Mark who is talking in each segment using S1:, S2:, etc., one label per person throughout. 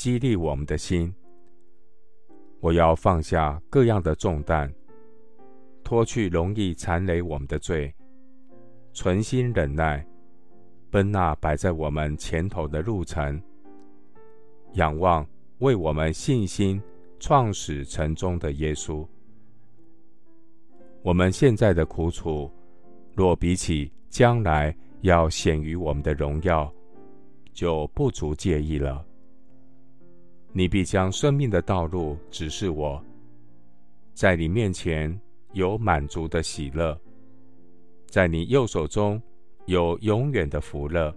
S1: 激励我们的心。我要放下各样的重担，脱去容易缠累我们的罪，存心忍耐，奔那摆在我们前头的路程，仰望为我们信心创始成终的耶稣。我们现在的苦楚，若比起将来要显于我们的荣耀，就不足介意了。你必将生命的道路指示我，在你面前有满足的喜乐，在你右手中有永远的福乐。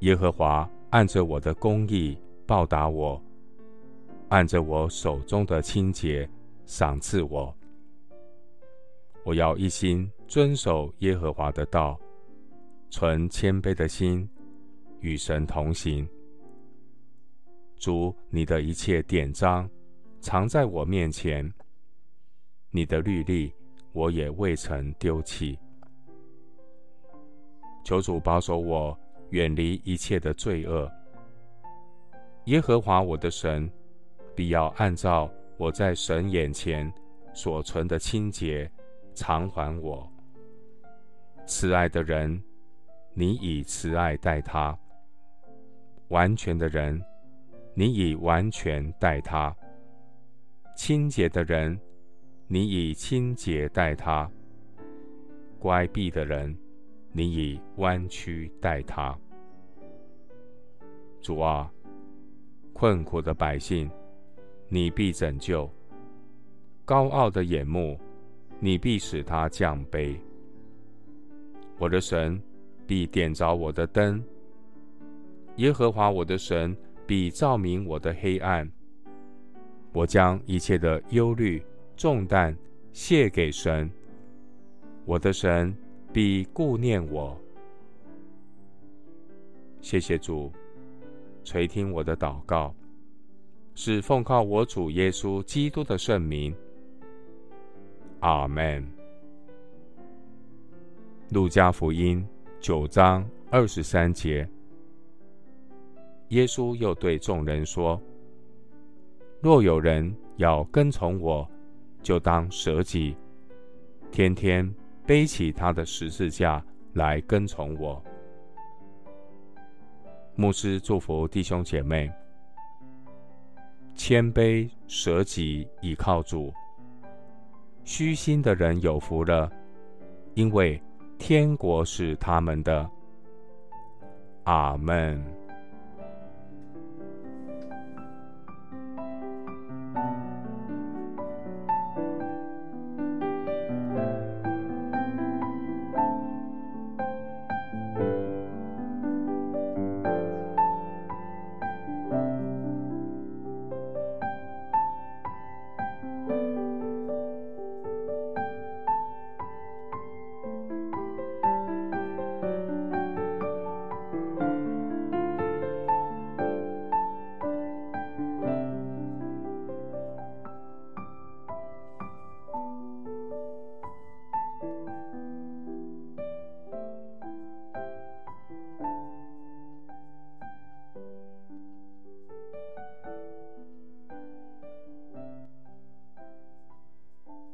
S1: 耶和华按着我的公义报答我，按着我手中的清洁赏赐我。我要一心遵守耶和华的道，存谦卑的心，与神同行。主，你的一切典章藏在我面前，你的律例我也未曾丢弃。求主保守我远离一切的罪恶。耶和华我的神必要按照我在神眼前所存的清洁偿还我。慈爱的人，你以慈爱待他；完全的人。你以完全待他，清洁的人，你以清洁待他；乖僻的人，你以弯曲待他。主啊，困苦的百姓，你必拯救；高傲的眼目，你必使他降卑。我的神必点着我的灯，耶和华我的神。必照明我的黑暗。我将一切的忧虑重担卸给神，我的神必顾念我。谢谢主垂听我的祷告，是奉靠我主耶稣基督的圣名。阿门。路加福音九章二十三节。耶稣又对众人说：“若有人要跟从我，就当舍己，天天背起他的十字架来跟从我。”牧师祝福弟兄姐妹：谦卑舍己，倚靠主。虚心的人有福了，因为天国是他们的。阿门。